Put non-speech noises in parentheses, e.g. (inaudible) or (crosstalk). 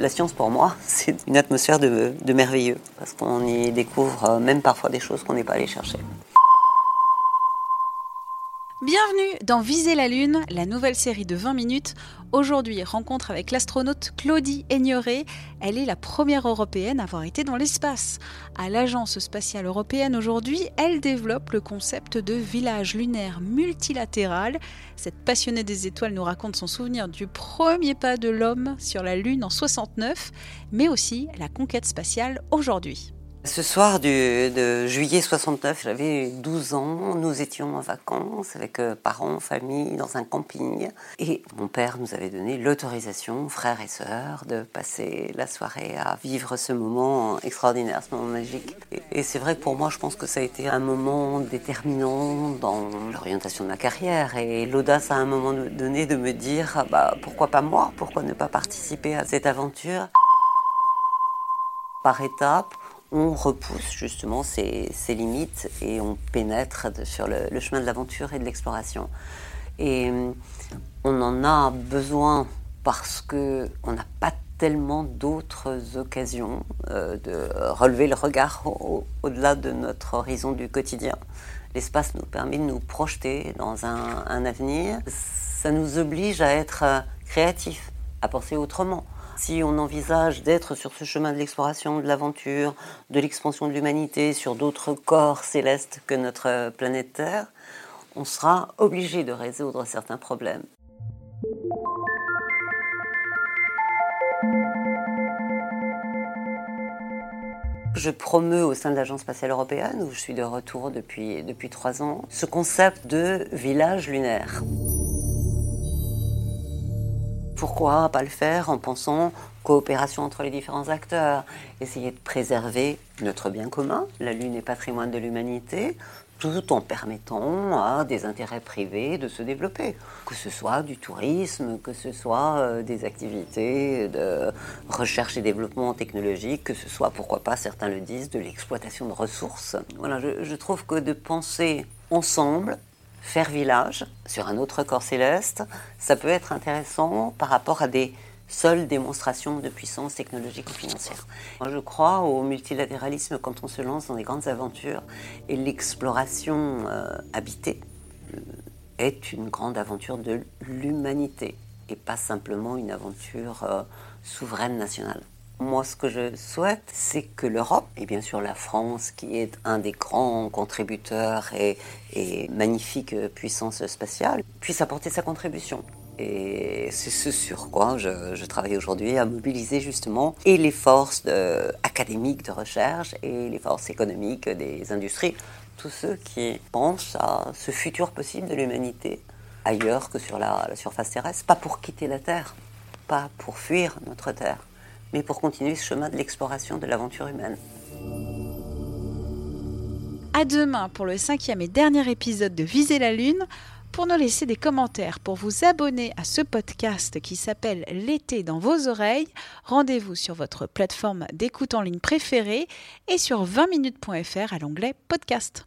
La science pour moi, (laughs) c'est une atmosphère de, de merveilleux, parce qu'on y découvre euh, même parfois des choses qu'on n'est pas allé chercher. Bienvenue dans Viser la Lune, la nouvelle série de 20 minutes. Aujourd'hui, rencontre avec l'astronaute Claudie Aigneret. Elle est la première européenne à avoir été dans l'espace. À l'Agence spatiale européenne aujourd'hui, elle développe le concept de village lunaire multilatéral. Cette passionnée des étoiles nous raconte son souvenir du premier pas de l'homme sur la Lune en 69, mais aussi la conquête spatiale aujourd'hui. Ce soir du, de juillet 69, j'avais 12 ans. Nous étions en vacances avec euh, parents, famille, dans un camping. Et mon père nous avait donné l'autorisation, frères et sœurs, de passer la soirée à vivre ce moment extraordinaire, ce moment magique. Et, c'est vrai que pour moi, je pense que ça a été un moment déterminant dans l'orientation de ma carrière. Et l'audace à un moment donné de me dire, ah bah, pourquoi pas moi? Pourquoi ne pas participer à cette aventure Par étapes, on repousse justement ces, limites et on pénètre sur le, chemin de l'aventure et de l'exploration. Et on en a besoin parce que on n'a pas tellement d'autres occasions euh, de relever le regard au, au-delà de notre horizon du quotidien. L'espace nous permet de nous projeter dans un, un avenir. Ça nous oblige à être créatifs, à penser autrement si on envisage d'être sur ce chemin de l'exploration, de l'aventure, de l'expansion de l'humanité sur d'autres corps célestes que notre planète Terre, on sera obligé de résoudre certains problèmes. Je promeus au sein de l'Agence spatiale européenne, où je suis de retour depuis, depuis trois ans, ce concept de village lunaire. Pourquoi pas le faire en pensant coopération entre les différents acteurs, essayer de préserver notre bien commun, la Lune est patrimoine de l'humanité, tout en permettant à des intérêts privés de se développer, que ce soit du tourisme, que ce soit euh, des activités de recherche et développement technologique, que ce soit, pourquoi pas, certains le disent, de l'exploitation de ressources. Voilà, je, je trouve que de penser ensemble, faire village sur un autre corps céleste, ça peut être intéressant par rapport à des seules démonstrations de puissance technologique ou financière. Moi, je crois au multilatéralisme quand on se lance dans des grandes aventures et l'exploration euh, habitée euh, est une grande aventure de l'humanité et pas simplement une aventure euh, souveraine nationale. Moi, ce que je souhaite, c'est que l'Europe, et bien sûr la France, qui est un des grands contributeurs et, et magnifique puissance spatiale, puisse apporter sa contribution. Et c'est ce sur quoi je, travaille aujourd'hui, à mobiliser justement et les forces académiques de recherche et les forces économiques des industries, tous ceux qui pensent à ce futur possible de l'humanité ailleurs que sur la surface terrestre, pas pour quitter la Terre, pas pour fuir notre Terre mais pour continuer ce chemin de l'exploration de l'aventure humaine. À demain pour le cinquième et dernier épisode de Viser la Lune. Pour nous laisser des commentaires, pour vous abonner à ce podcast qui s'appelle L'été dans vos oreilles, rendez-vous sur votre plateforme d'écoute en ligne préférée et sur 20minutes.fr à l'onglet podcast.